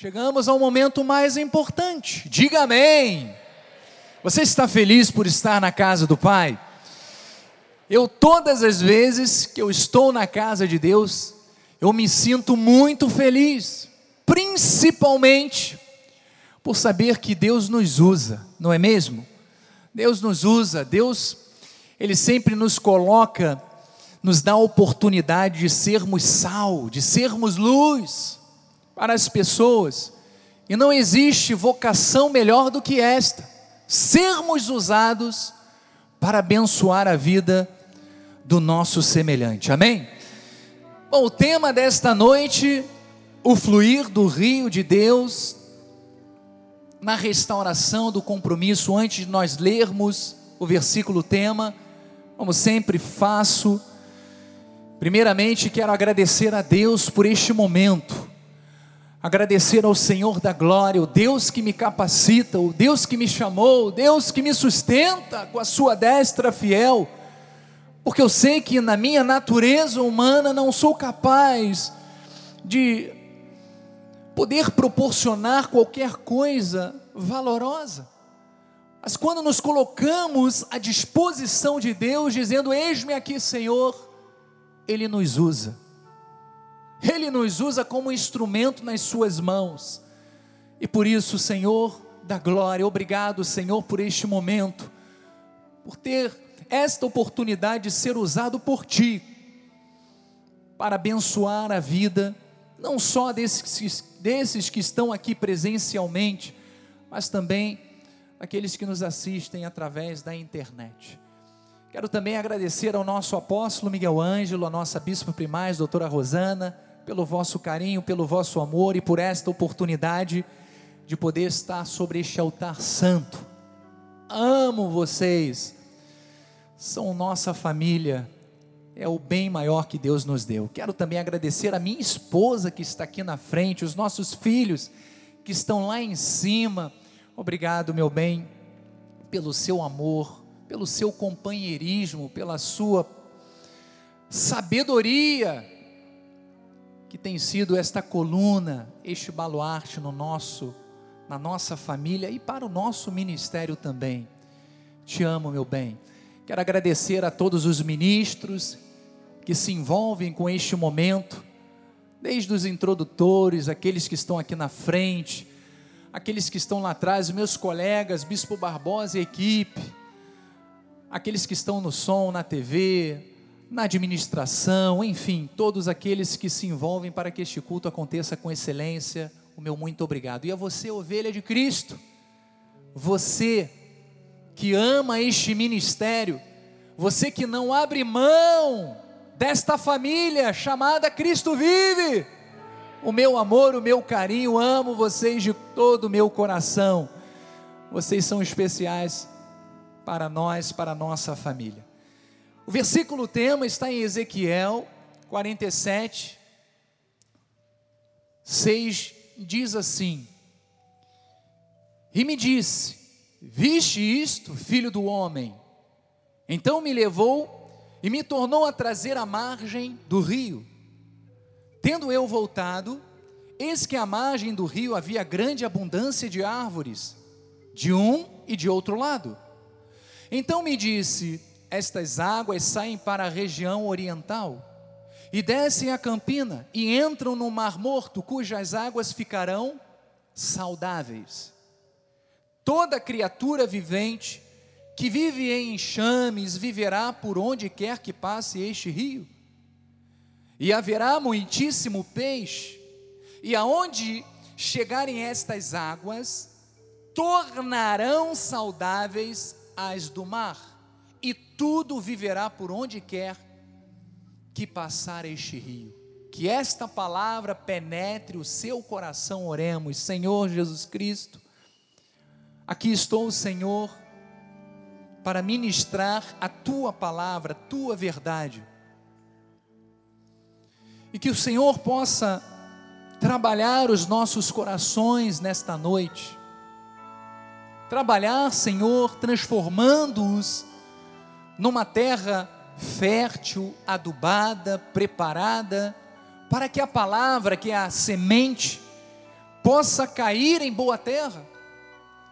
Chegamos ao momento mais importante. Diga amém. Você está feliz por estar na casa do Pai? Eu, todas as vezes que eu estou na casa de Deus, eu me sinto muito feliz, principalmente por saber que Deus nos usa, não é mesmo? Deus nos usa, Deus, Ele sempre nos coloca, nos dá a oportunidade de sermos sal, de sermos luz para as pessoas, e não existe vocação melhor do que esta, sermos usados para abençoar a vida do nosso semelhante, amém? Bom, o tema desta noite, o fluir do rio de Deus, na restauração do compromisso, antes de nós lermos o versículo tema, como sempre faço, primeiramente quero agradecer a Deus por este momento, agradecer ao Senhor da glória, o Deus que me capacita, o Deus que me chamou, o Deus que me sustenta com a sua destra fiel, porque eu sei que na minha natureza humana não sou capaz de poder proporcionar qualquer coisa valorosa. Mas quando nos colocamos à disposição de Deus, dizendo: Eis-me aqui, Senhor, Ele nos usa. Ele nos usa como instrumento nas Suas mãos. E por isso, Senhor da glória, obrigado, Senhor, por este momento, por ter esta oportunidade de ser usado por Ti, para abençoar a vida, não só desses desses que estão aqui presencialmente, mas também aqueles que nos assistem através da internet. Quero também agradecer ao nosso apóstolo Miguel Ângelo, a nossa bispa primaz, doutora Rosana, pelo vosso carinho, pelo vosso amor e por esta oportunidade de poder estar sobre este altar santo. Amo vocês, são nossa família, é o bem maior que Deus nos deu. Quero também agradecer a minha esposa que está aqui na frente, os nossos filhos que estão lá em cima. Obrigado, meu bem, pelo seu amor, pelo seu companheirismo, pela sua sabedoria, que tem sido esta coluna, este baluarte no nosso, na nossa família e para o nosso ministério também. Te amo, meu bem. Quero agradecer a todos os ministros que se envolvem com este momento, desde os introdutores, aqueles que estão aqui na frente, aqueles que estão lá atrás, meus colegas, Bispo Barbosa e equipe, aqueles que estão no som, na TV, na administração, enfim, todos aqueles que se envolvem para que este culto aconteça com excelência, o meu muito obrigado. E a você, ovelha de Cristo, você que ama este ministério, você que não abre mão desta família chamada Cristo Vive. O meu amor, o meu carinho, amo vocês de todo o meu coração. Vocês são especiais para nós, para a nossa família. O versículo tema está em Ezequiel 47, 6, diz assim: E me disse: Viste isto, filho do homem? Então me levou e me tornou a trazer à margem do rio. Tendo eu voltado, eis que à margem do rio havia grande abundância de árvores, de um e de outro lado. Então me disse: Estas águas saem para a região oriental e descem a campina e entram no Mar Morto, cujas águas ficarão saudáveis. Toda criatura vivente que vive em enxames, viverá por onde quer que passe este rio. E haverá muitíssimo peixe, e aonde chegarem estas águas, tornarão saudáveis as do mar, tudo viverá por onde quer que passar este rio. Que esta palavra penetre o seu coração, oremos. Senhor Jesus Cristo, aqui estou, Senhor para ministrar a tua palavra, a tua verdade. E que o Senhor possa trabalhar os nossos corações nesta noite. Trabalhar, Senhor, transformando-os numa terra fértil, adubada, preparada, para que a palavra, que é a semente, possa cair em boa terra,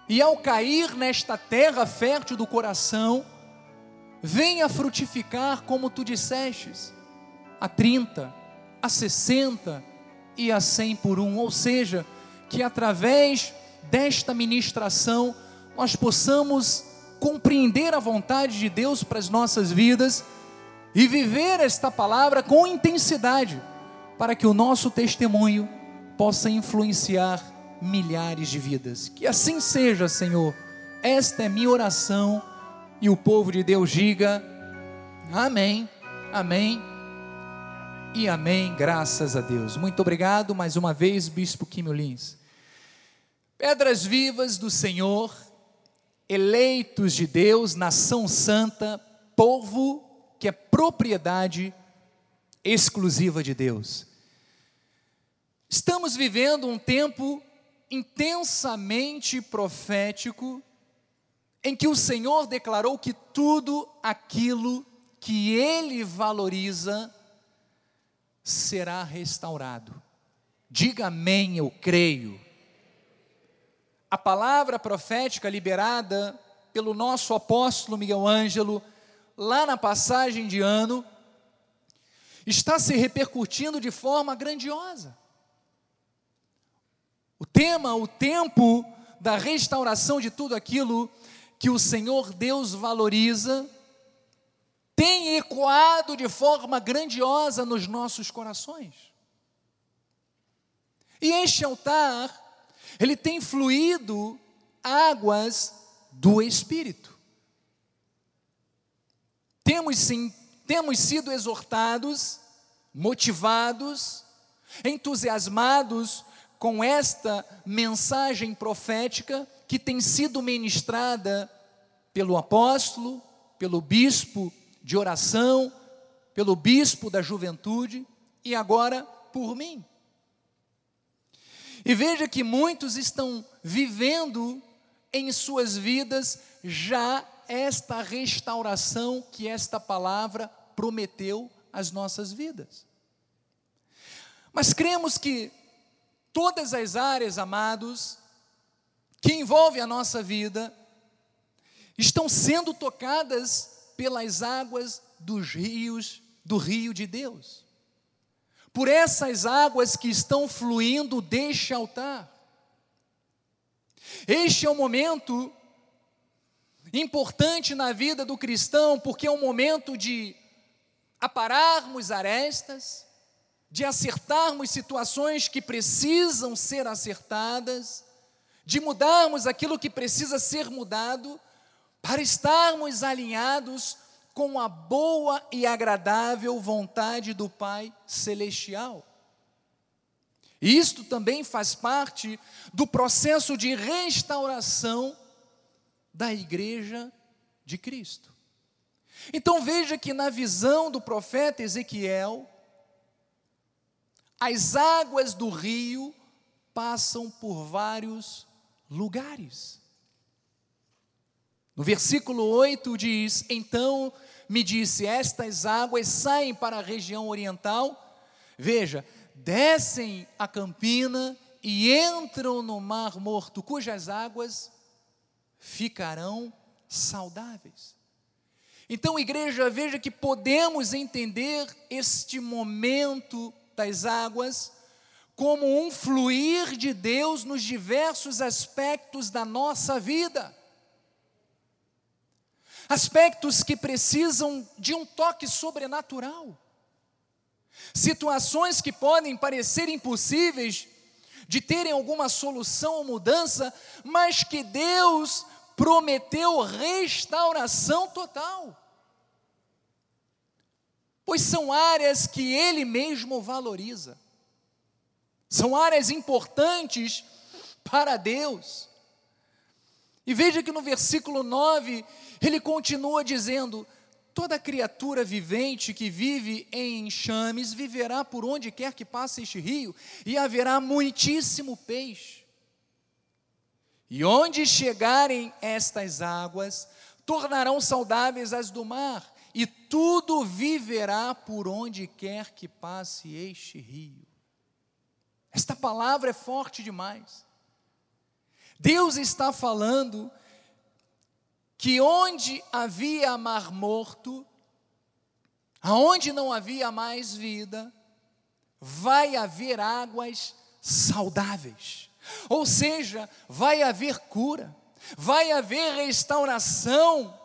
e ao cair nesta terra fértil do coração, venha frutificar como tu dissestes, a 30, a 60 e a 100 por um, ou seja, que através desta ministração nós possamos compreender a vontade de Deus para as nossas vidas e viver esta palavra com intensidade, para que o nosso testemunho possa influenciar milhares de vidas. Que assim seja, Senhor. Esta é minha oração e o povo de Deus diga: Amém, Amém e Amém. Graças a Deus. Muito obrigado mais uma vez, Bispo Quimio Lins. Pedras vivas do Senhor, eleitos de Deus, nação santa, povo que é propriedade exclusiva de Deus. Estamos vivendo um tempo intensamente profético, em que o Senhor declarou que tudo aquilo que Ele valoriza será restaurado. Diga amém, eu creio. A palavra profética liberada pelo nosso apóstolo Miguel Ângelo, lá na passagem de ano, está se repercutindo de forma grandiosa. O tema, o tempo da restauração de tudo aquilo que o Senhor Deus valoriza, tem ecoado de forma grandiosa nos nossos corações. E este altar, ele tem fluído águas do Espírito. Temos sim, temos sido exortados, motivados, entusiasmados com esta mensagem profética que tem sido ministrada pelo apóstolo, pelo bispo de oração, pelo bispo da juventude e agora por mim. E veja que muitos estão vivendo em suas vidas já esta restauração que esta palavra prometeu às nossas vidas. Mas cremos que todas as áreas, amados, que envolvem a nossa vida, estão sendo tocadas pelas águas dos rios, do rio de Deus. Por essas águas que estão fluindo deste altar. Este é um momento importante na vida do cristão, porque é um momento de apararmos arestas, de acertarmos situações que precisam ser acertadas, de mudarmos aquilo que precisa ser mudado, para estarmos alinhados com a boa e agradável vontade do Pai Celestial. Isto também faz parte do processo de restauração da Igreja de Cristo. Então veja que na visão do profeta Ezequiel, as águas do rio passam por vários lugares. No versículo 8 diz: Então me disse: Estas águas saem para a região oriental, veja, descem a campina e entram no mar morto, cujas águas ficarão saudáveis. Então, igreja, veja que podemos entender este momento das águas como um fluir de Deus nos diversos aspectos da nossa vida. Aspectos que precisam de um toque sobrenatural. Situações que podem parecer impossíveis de terem alguma solução ou mudança, mas que Deus prometeu restauração total pois são áreas que Ele mesmo valoriza, são áreas importantes para Deus. E veja que no versículo 9, ele continua dizendo: Toda criatura vivente que vive em enxames viverá por onde quer que passe este rio, e haverá muitíssimo peixe. E onde chegarem estas águas, tornarão saudáveis as do mar, e tudo viverá por onde quer que passe este rio. Esta palavra é forte demais. Deus está falando que onde havia mar morto, aonde não havia mais vida, vai haver águas saudáveis. Ou seja, vai haver cura, vai haver restauração.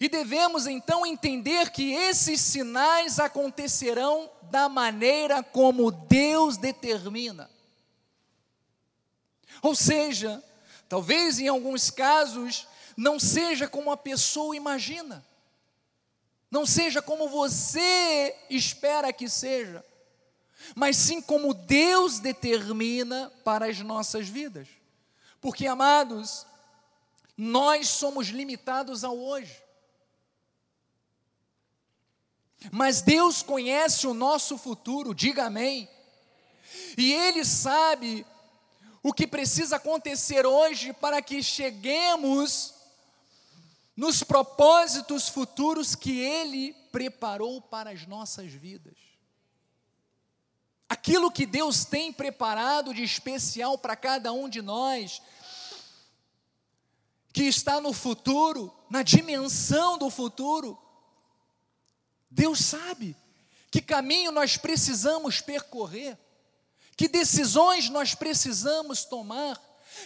E devemos então entender que esses sinais acontecerão da maneira como Deus determina. Ou seja, talvez em alguns casos não seja como a pessoa imagina, não seja como você espera que seja, mas sim como Deus determina para as nossas vidas. Porque, amados, nós somos limitados ao hoje. Mas Deus conhece o nosso futuro, diga amém. E Ele sabe o que precisa acontecer hoje para que cheguemos nos propósitos futuros que Ele preparou para as nossas vidas. Aquilo que Deus tem preparado de especial para cada um de nós, que está no futuro, na dimensão do futuro, Deus sabe que caminho nós precisamos percorrer, que decisões nós precisamos tomar,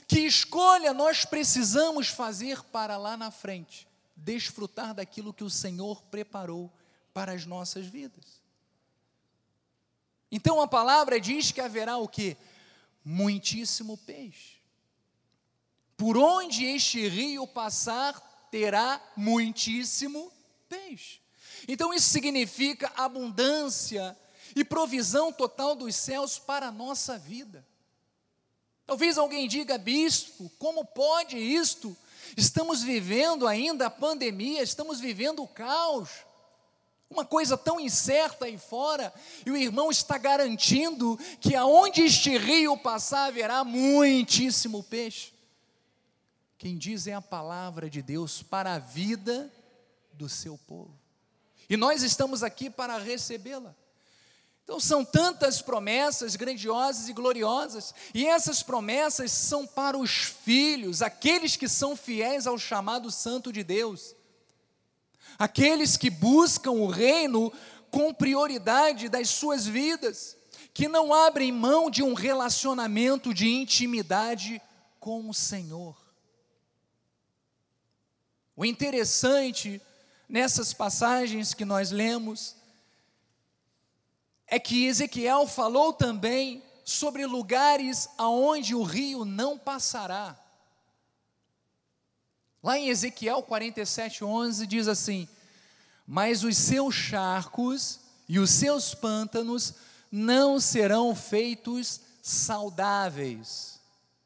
que escolha nós precisamos fazer para lá na frente, desfrutar daquilo que o Senhor preparou para as nossas vidas. Então a palavra diz que haverá o que? Muitíssimo peixe. Por onde este rio passar, terá muitíssimo peixe. Então isso significa abundância e provisão total dos céus para a nossa vida. Talvez alguém diga, bispo, como pode isto? Estamos vivendo ainda a pandemia, estamos vivendo o caos, uma coisa tão incerta aí fora, e o irmão está garantindo que aonde este rio passar haverá muitíssimo peixe. Quem diz é a palavra de Deus para a vida do seu povo. E nós estamos aqui para recebê-la. Então são tantas promessas grandiosas e gloriosas, e essas promessas são para os filhos, aqueles que são fiéis ao chamado santo de Deus, aqueles que buscam o reino com prioridade das suas vidas, que não abrem mão de um relacionamento de intimidade com o Senhor. O interessante nessas passagens que nós lemos, é que Ezequiel falou também sobre lugares aonde o rio não passará. Lá em Ezequiel 47:11 diz assim: "Mas os seus charcos e os seus pântanos não serão feitos saudáveis,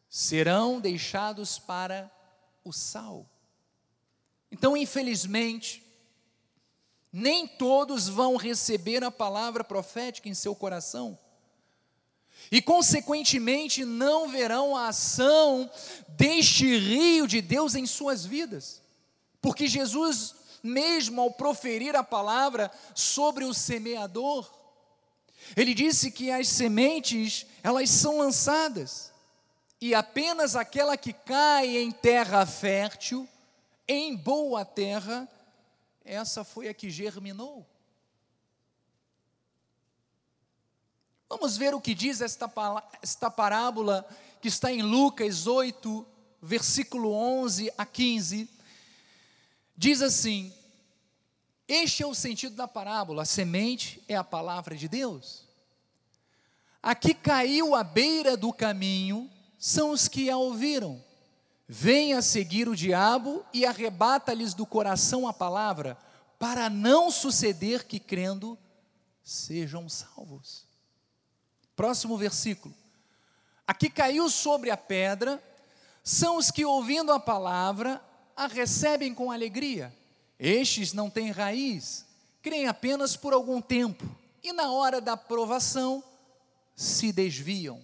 serão deixados para o sal." Então, infelizmente, nem todos vão receber a palavra profética em seu coração. E, consequentemente, não verão a ação deste rio de Deus em suas vidas. Porque Jesus, mesmo ao proferir a palavra sobre o semeador, ele disse que as sementes, elas são lançadas, e apenas aquela que cai em terra fértil, em boa terra, essa foi a que germinou. Vamos ver o que diz esta, esta parábola que está em Lucas 8, versículo 11 a 15. Diz assim: Este é o sentido da parábola, a semente é a palavra de Deus. Aqui caiu à beira do caminho são os que a ouviram Venha seguir o diabo e arrebata-lhes do coração a palavra, para não suceder que crendo sejam salvos. Próximo versículo. Aqui caiu sobre a pedra, são os que, ouvindo a palavra, a recebem com alegria. Estes não têm raiz, creem apenas por algum tempo, e na hora da provação se desviam.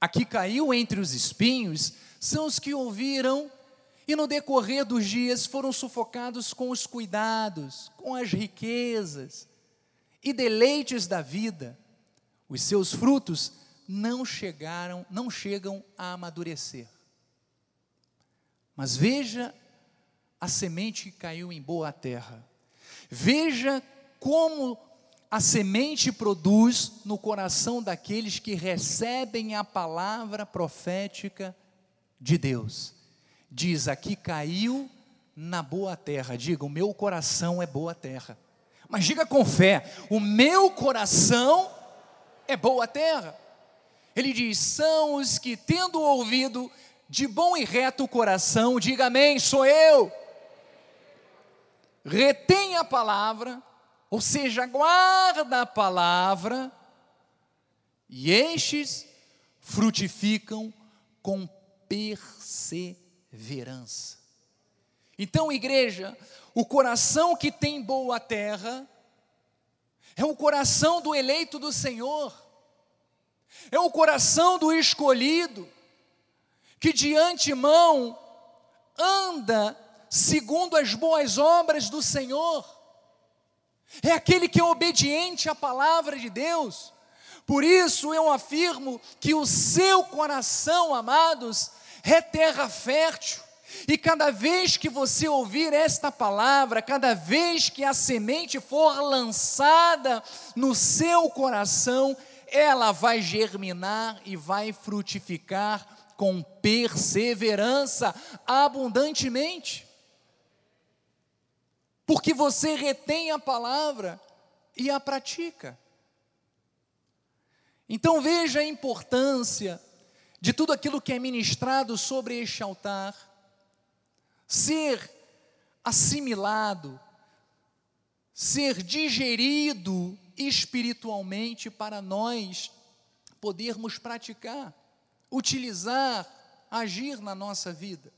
Aqui caiu entre os espinhos são os que ouviram e no decorrer dos dias foram sufocados com os cuidados, com as riquezas e deleites da vida, os seus frutos não chegaram, não chegam a amadurecer. Mas veja a semente que caiu em boa terra. Veja como a semente produz no coração daqueles que recebem a palavra profética de Deus. Diz aqui caiu na boa terra. Diga, o meu coração é boa terra. Mas diga com fé: o meu coração é boa terra. Ele diz: são os que, tendo ouvido de bom e reto coração, diga amém, sou eu. Retém a palavra, ou seja, guarda a palavra, e estes frutificam com perseverança. Então, igreja, o coração que tem boa terra é o coração do eleito do Senhor, é o coração do escolhido, que de antemão anda segundo as boas obras do Senhor, é aquele que é obediente à palavra de Deus. Por isso eu afirmo que o seu coração, amados, é terra fértil, e cada vez que você ouvir esta palavra, cada vez que a semente for lançada no seu coração, ela vai germinar e vai frutificar com perseverança, abundantemente. Porque você retém a palavra e a pratica. Então veja a importância de tudo aquilo que é ministrado sobre este altar ser assimilado, ser digerido espiritualmente para nós podermos praticar, utilizar, agir na nossa vida.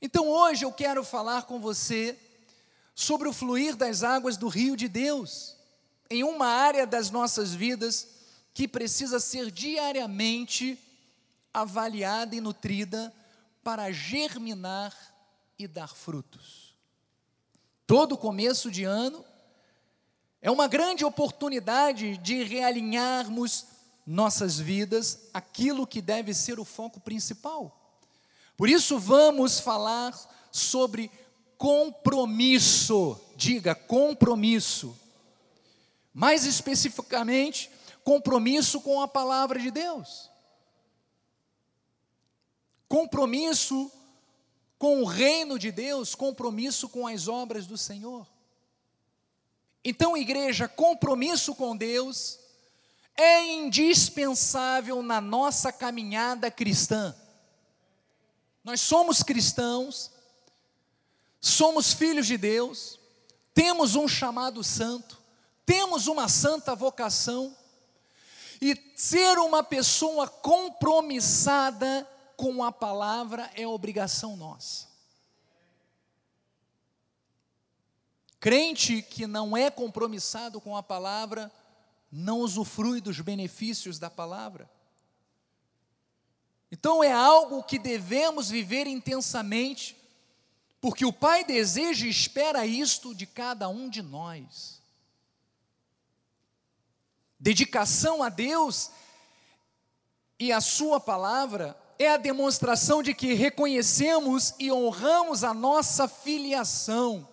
Então hoje eu quero falar com você sobre o fluir das águas do rio de Deus, em uma área das nossas vidas que precisa ser diariamente avaliada e nutrida para germinar e dar frutos. Todo começo de ano é uma grande oportunidade de realinharmos nossas vidas aquilo que deve ser o foco principal. Por isso, vamos falar sobre compromisso. Diga, compromisso. Mais especificamente, compromisso com a palavra de Deus. Compromisso com o reino de Deus, compromisso com as obras do Senhor. Então, igreja, compromisso com Deus é indispensável na nossa caminhada cristã. Nós somos cristãos, somos filhos de Deus, temos um chamado santo, temos uma santa vocação, e ser uma pessoa compromissada com a palavra é obrigação nossa. Crente que não é compromissado com a palavra, não usufrui dos benefícios da palavra. Então é algo que devemos viver intensamente, porque o Pai deseja e espera isto de cada um de nós. Dedicação a Deus e a Sua palavra é a demonstração de que reconhecemos e honramos a nossa filiação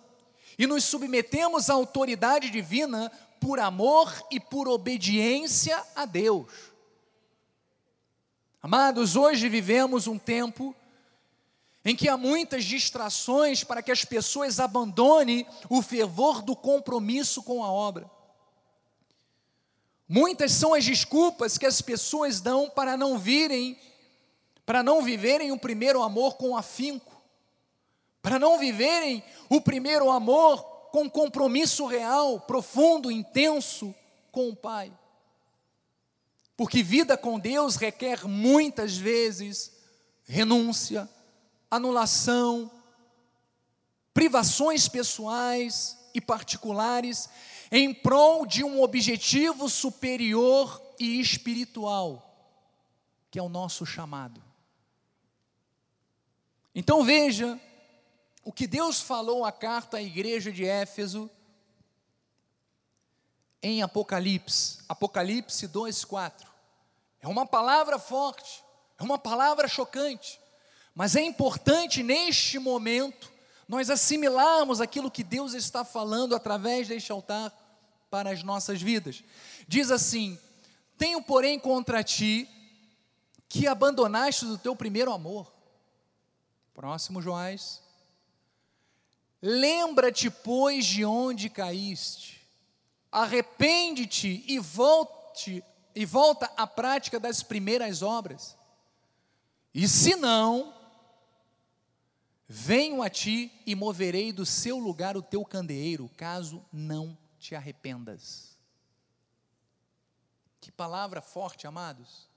e nos submetemos à autoridade divina por amor e por obediência a Deus. Amados, hoje vivemos um tempo em que há muitas distrações para que as pessoas abandonem o fervor do compromisso com a obra. Muitas são as desculpas que as pessoas dão para não virem para não viverem o primeiro amor com afinco, para não viverem o primeiro amor com compromisso real, profundo, intenso com o Pai. Porque vida com Deus requer muitas vezes renúncia, anulação, privações pessoais e particulares em prol de um objetivo superior e espiritual, que é o nosso chamado. Então veja o que Deus falou à carta à igreja de Éfeso, em Apocalipse, Apocalipse 2:4. É uma palavra forte, é uma palavra chocante, mas é importante neste momento nós assimilarmos aquilo que Deus está falando através deste altar para as nossas vidas. Diz assim: Tenho, porém, contra ti que abandonaste o teu primeiro amor. Próximo, Joás. Lembra-te, pois, de onde caíste. Arrepende-te e volte e volta à prática das primeiras obras. E se não, venho a ti e moverei do seu lugar o teu candeeiro, caso não te arrependas. Que palavra forte, amados.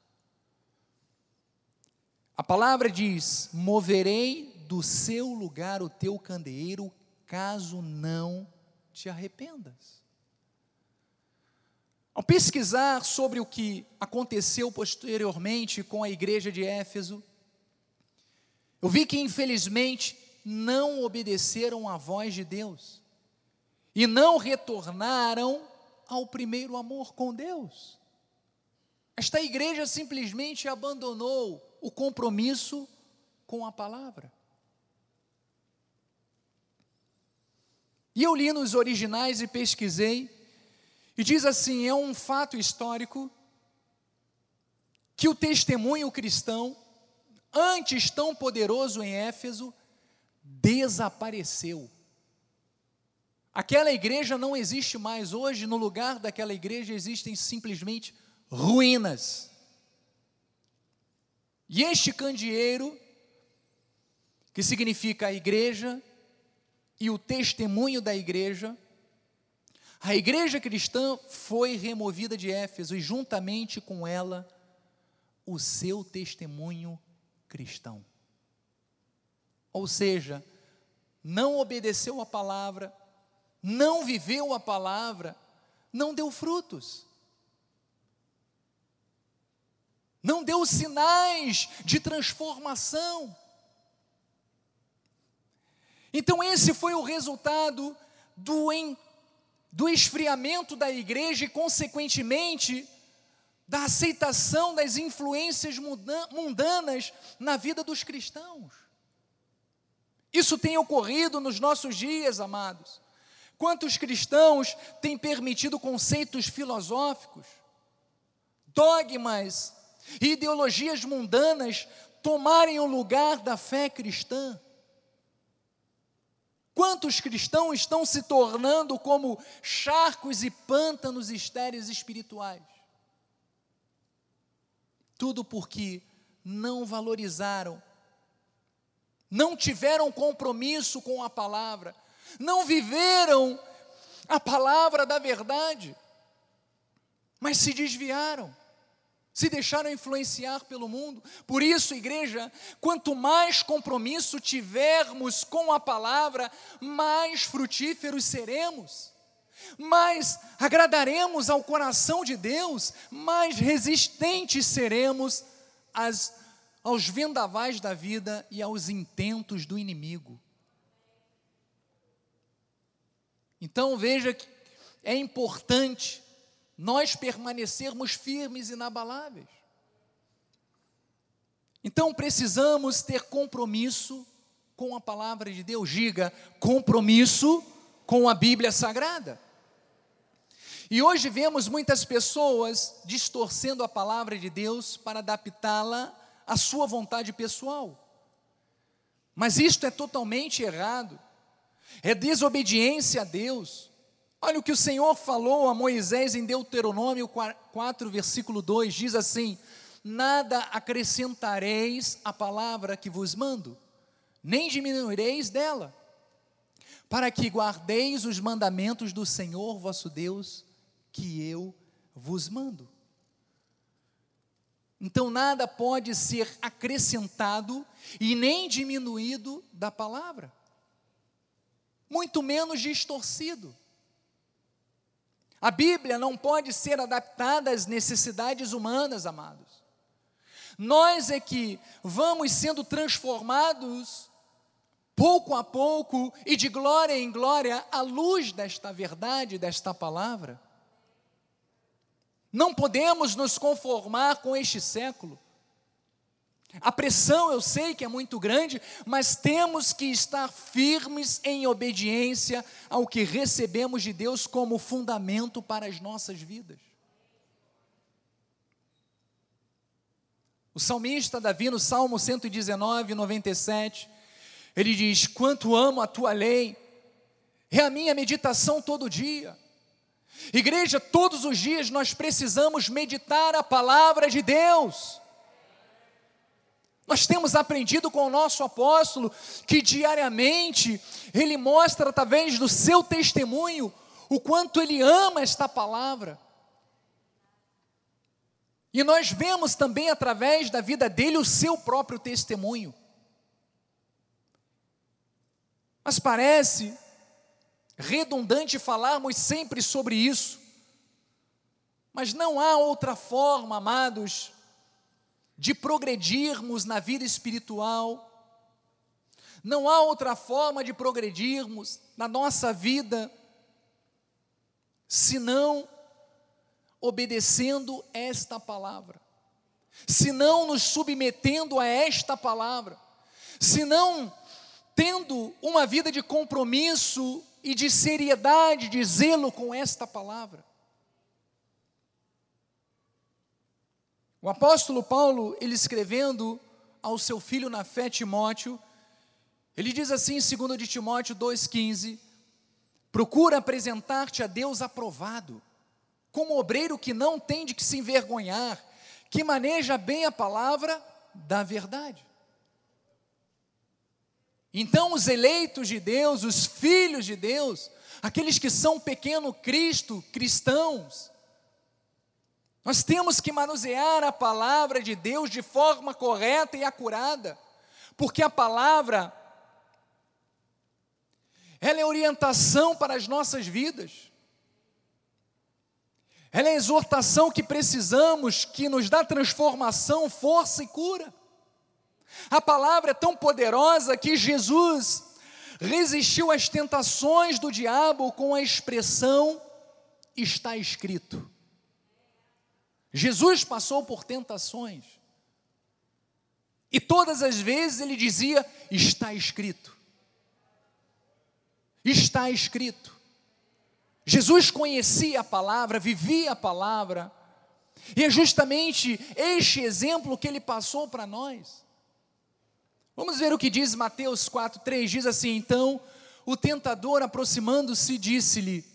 A palavra diz: moverei do seu lugar o teu candeeiro, caso não te arrependas. Ao pesquisar sobre o que aconteceu posteriormente com a igreja de Éfeso, eu vi que infelizmente não obedeceram à voz de Deus e não retornaram ao primeiro amor com Deus. Esta igreja simplesmente abandonou o compromisso com a palavra. E eu li nos originais e pesquisei, e diz assim: é um fato histórico que o testemunho cristão, antes tão poderoso em Éfeso, desapareceu. Aquela igreja não existe mais hoje, no lugar daquela igreja existem simplesmente ruínas. E este candeeiro, que significa a igreja e o testemunho da igreja, a igreja cristã foi removida de Éfeso e juntamente com ela o seu testemunho cristão. Ou seja, não obedeceu a palavra, não viveu a palavra, não deu frutos. não deu sinais de transformação. Então, esse foi o resultado do, em, do esfriamento da igreja e, consequentemente, da aceitação das influências mundanas na vida dos cristãos. Isso tem ocorrido nos nossos dias, amados. Quantos cristãos têm permitido conceitos filosóficos, dogmas e ideologias mundanas tomarem o lugar da fé cristã. Quantos cristãos estão se tornando como charcos e pântanos estéreis espirituais? Tudo porque não valorizaram, não tiveram compromisso com a palavra, não viveram a palavra da verdade, mas se desviaram se deixaram influenciar pelo mundo. Por isso, igreja, quanto mais compromisso tivermos com a palavra, mais frutíferos seremos, mais agradaremos ao coração de Deus, mais resistentes seremos às, aos vendavais da vida e aos intentos do inimigo. Então, veja que é importante nós permanecermos firmes e inabaláveis. Então precisamos ter compromisso com a palavra de Deus, diga, compromisso com a Bíblia Sagrada. E hoje vemos muitas pessoas distorcendo a palavra de Deus para adaptá-la à sua vontade pessoal. Mas isto é totalmente errado, é desobediência a Deus, Olha o que o Senhor falou a Moisés em Deuteronômio 4, versículo 2: diz assim: Nada acrescentareis à palavra que vos mando, nem diminuireis dela, para que guardeis os mandamentos do Senhor vosso Deus, que eu vos mando. Então, nada pode ser acrescentado e nem diminuído da palavra, muito menos distorcido. A Bíblia não pode ser adaptada às necessidades humanas, amados. Nós é que vamos sendo transformados pouco a pouco e de glória em glória à luz desta verdade, desta palavra. Não podemos nos conformar com este século. A pressão eu sei que é muito grande, mas temos que estar firmes em obediência ao que recebemos de Deus como fundamento para as nossas vidas. O salmista Davi, no Salmo 119, 97, ele diz: Quanto amo a tua lei, é a minha meditação todo dia. Igreja, todos os dias nós precisamos meditar a palavra de Deus. Nós temos aprendido com o nosso apóstolo que diariamente ele mostra através do seu testemunho o quanto ele ama esta palavra. E nós vemos também através da vida dele o seu próprio testemunho. Mas parece redundante falarmos sempre sobre isso. Mas não há outra forma, amados, de progredirmos na vida espiritual. Não há outra forma de progredirmos na nossa vida senão obedecendo esta palavra, senão nos submetendo a esta palavra, senão tendo uma vida de compromisso e de seriedade, de zelo com esta palavra. O apóstolo Paulo, ele escrevendo ao seu filho na fé Timóteo, ele diz assim em 2 de Timóteo 2,15: procura apresentar-te a Deus aprovado, como obreiro que não tem de que se envergonhar, que maneja bem a palavra da verdade. Então, os eleitos de Deus, os filhos de Deus, aqueles que são pequeno Cristo, cristãos, nós temos que manusear a palavra de Deus de forma correta e acurada, porque a palavra ela é orientação para as nossas vidas. Ela é exortação que precisamos, que nos dá transformação, força e cura. A palavra é tão poderosa que Jesus resistiu às tentações do diabo com a expressão está escrito. Jesus passou por tentações. E todas as vezes ele dizia: Está escrito. Está escrito. Jesus conhecia a palavra, vivia a palavra, e é justamente este exemplo que ele passou para nós. Vamos ver o que diz Mateus 4,3: diz assim: Então o tentador, aproximando-se, disse-lhe: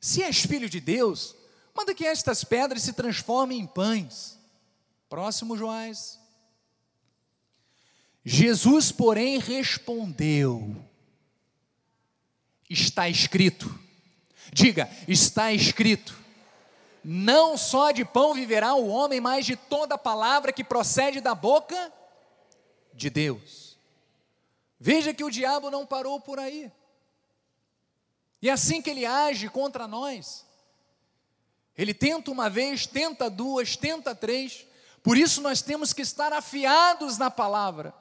Se és filho de Deus, Manda que estas pedras se transformem em pães. Próximo, Joás. Jesus, porém, respondeu: Está escrito. Diga, está escrito. Não só de pão viverá o homem, mas de toda palavra que procede da boca de Deus. Veja que o diabo não parou por aí. E é assim que ele age contra nós. Ele tenta uma vez, tenta duas, tenta três. Por isso nós temos que estar afiados na palavra.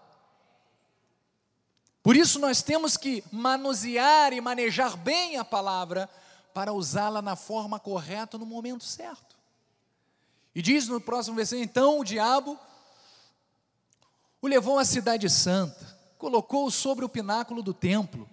Por isso nós temos que manusear e manejar bem a palavra para usá-la na forma correta no momento certo. E diz no próximo versículo: então o diabo o levou à cidade santa, colocou-o sobre o pináculo do templo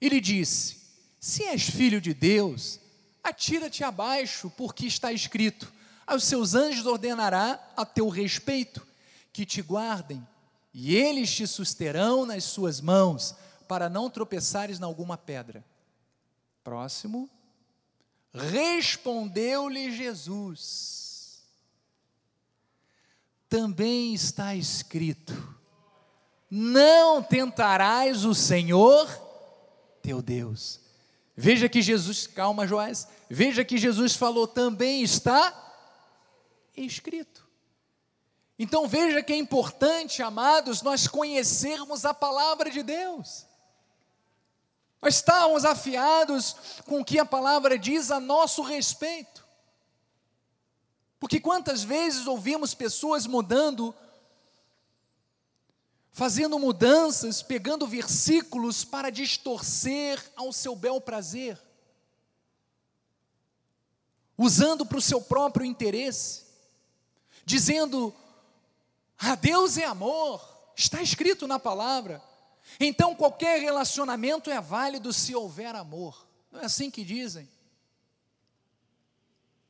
e lhe disse: Se és filho de Deus, atira-te abaixo, porque está escrito: aos seus anjos ordenará a teu respeito que te guardem, e eles te susterão nas suas mãos, para não tropeçares em alguma pedra. Próximo. Respondeu-lhe Jesus: Também está escrito: Não tentarás o Senhor teu Deus. Veja que Jesus, calma, Joás, veja que Jesus falou, também está escrito. Então veja que é importante, amados, nós conhecermos a palavra de Deus. Nós estamos afiados com o que a palavra diz a nosso respeito. Porque quantas vezes ouvimos pessoas mudando fazendo mudanças, pegando versículos para distorcer ao seu bel prazer. usando para o seu próprio interesse, dizendo: "Ah, Deus é amor", está escrito na palavra. Então qualquer relacionamento é válido se houver amor. Não é assim que dizem?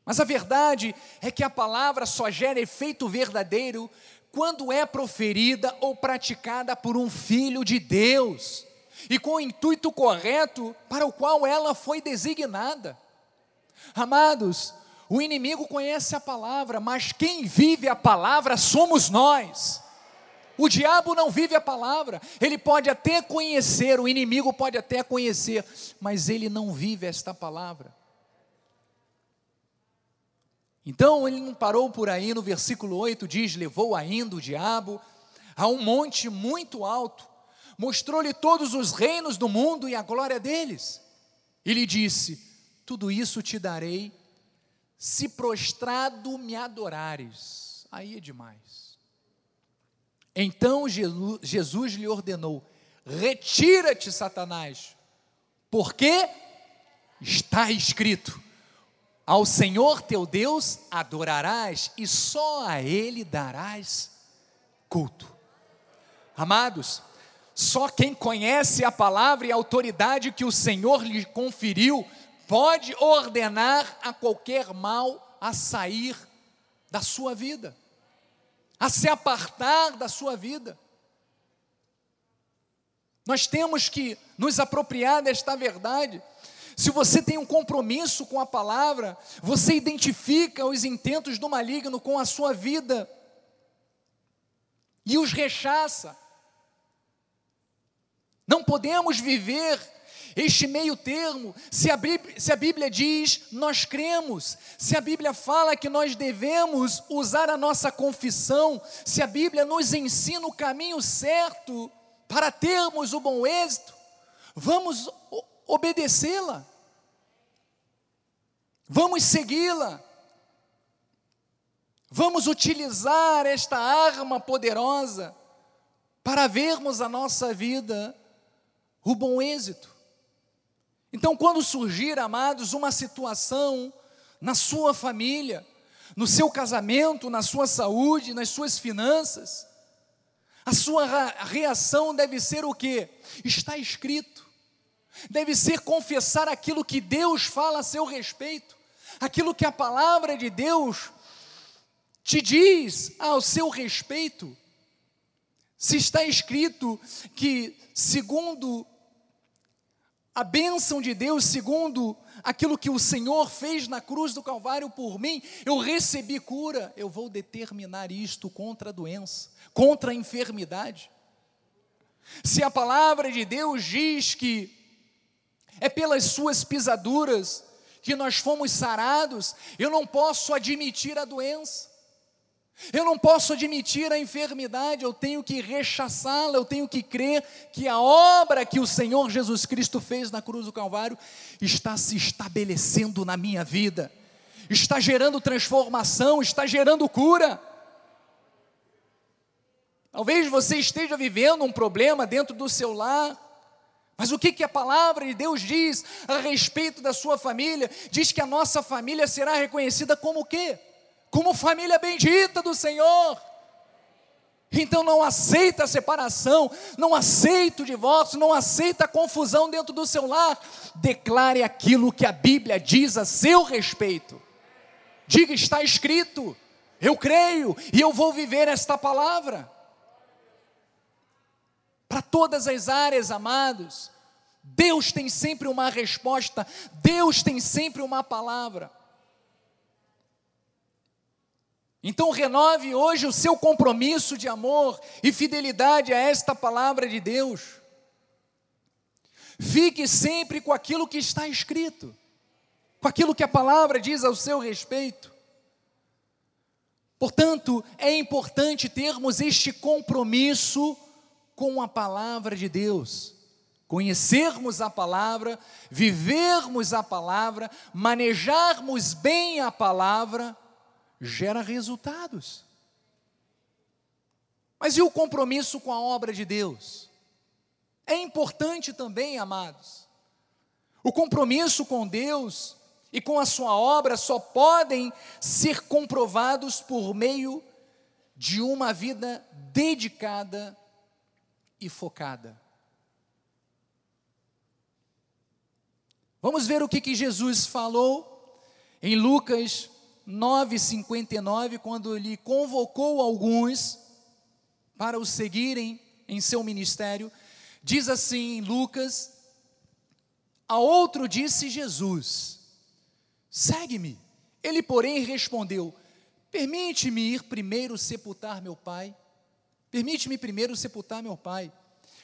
Mas a verdade é que a palavra só gera efeito verdadeiro quando é proferida ou praticada por um filho de Deus e com o intuito correto para o qual ela foi designada. Amados, o inimigo conhece a palavra, mas quem vive a palavra somos nós. O diabo não vive a palavra, ele pode até conhecer, o inimigo pode até conhecer, mas ele não vive esta palavra. Então ele não parou por aí, no versículo 8 diz: Levou ainda o diabo a um monte muito alto, mostrou-lhe todos os reinos do mundo e a glória deles. E lhe disse: Tudo isso te darei, se prostrado me adorares. Aí é demais. Então Jesus lhe ordenou: Retira-te, Satanás, porque está escrito ao Senhor teu Deus adorarás e só a Ele darás culto. Amados, só quem conhece a palavra e a autoridade que o Senhor lhe conferiu pode ordenar a qualquer mal a sair da sua vida, a se apartar da sua vida. Nós temos que nos apropriar desta verdade. Se você tem um compromisso com a palavra, você identifica os intentos do maligno com a sua vida e os rechaça. Não podemos viver este meio termo. Se a, Bíblia, se a, Bíblia, diz, nós cremos. Se a Bíblia fala que nós devemos usar a nossa confissão. Se a Bíblia nos ensina o caminho certo para termos o bom êxito, vamos obedecê-la. Vamos segui-la. Vamos utilizar esta arma poderosa para vermos a nossa vida o bom êxito. Então, quando surgir, amados, uma situação na sua família, no seu casamento, na sua saúde, nas suas finanças, a sua reação deve ser o que? Está escrito deve ser confessar aquilo que Deus fala a seu respeito, aquilo que a palavra de Deus te diz ao seu respeito. Se está escrito que, segundo a bênção de Deus, segundo aquilo que o Senhor fez na cruz do Calvário por mim, eu recebi cura, eu vou determinar isto contra a doença, contra a enfermidade. Se a palavra de Deus diz que é pelas suas pisaduras que nós fomos sarados. Eu não posso admitir a doença, eu não posso admitir a enfermidade, eu tenho que rechaçá-la, eu tenho que crer que a obra que o Senhor Jesus Cristo fez na cruz do Calvário está se estabelecendo na minha vida, está gerando transformação, está gerando cura. Talvez você esteja vivendo um problema dentro do seu lar, mas o que, que a palavra de Deus diz a respeito da sua família? Diz que a nossa família será reconhecida como o quê? Como família bendita do Senhor. Então não aceita a separação, não aceita o divórcio, não aceita a confusão dentro do seu lar. Declare aquilo que a Bíblia diz a seu respeito. Diga, está escrito, eu creio e eu vou viver esta palavra para todas as áreas, amados. Deus tem sempre uma resposta, Deus tem sempre uma palavra. Então renove hoje o seu compromisso de amor e fidelidade a esta palavra de Deus. Fique sempre com aquilo que está escrito, com aquilo que a palavra diz ao seu respeito. Portanto, é importante termos este compromisso com a palavra de Deus. Conhecermos a palavra, vivermos a palavra, manejarmos bem a palavra, gera resultados. Mas e o compromisso com a obra de Deus? É importante também, amados. O compromisso com Deus e com a sua obra só podem ser comprovados por meio de uma vida dedicada e focada. Vamos ver o que, que Jesus falou em Lucas 9,59, quando ele convocou alguns para o seguirem em seu ministério. Diz assim em Lucas: A outro disse Jesus: Segue-me. Ele, porém, respondeu: Permite-me ir primeiro sepultar meu pai. Permite-me primeiro sepultar meu pai.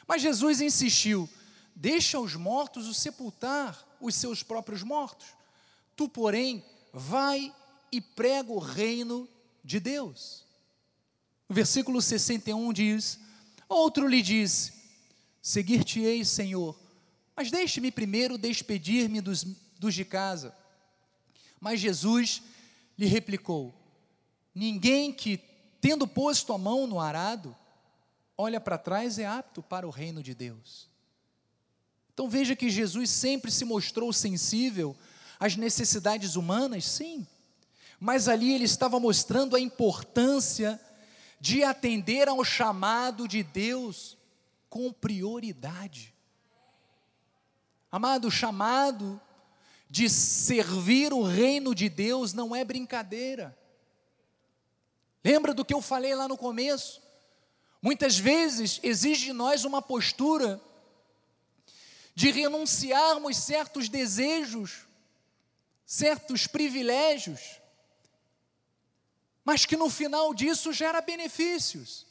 Mas Jesus insistiu: Deixa os mortos o sepultar os seus próprios mortos. Tu, porém, vai e prega o reino de Deus. O versículo 61 diz: Outro lhe disse: Seguir-te-ei, Senhor, mas deixe-me primeiro despedir-me dos, dos de casa. Mas Jesus lhe replicou: Ninguém que, tendo posto a mão no arado, olha para trás é apto para o reino de Deus. Então veja que Jesus sempre se mostrou sensível às necessidades humanas, sim, mas ali ele estava mostrando a importância de atender ao chamado de Deus com prioridade. Amado, o chamado de servir o reino de Deus não é brincadeira. Lembra do que eu falei lá no começo? Muitas vezes exige de nós uma postura de renunciarmos certos desejos, certos privilégios, mas que no final disso gera benefícios.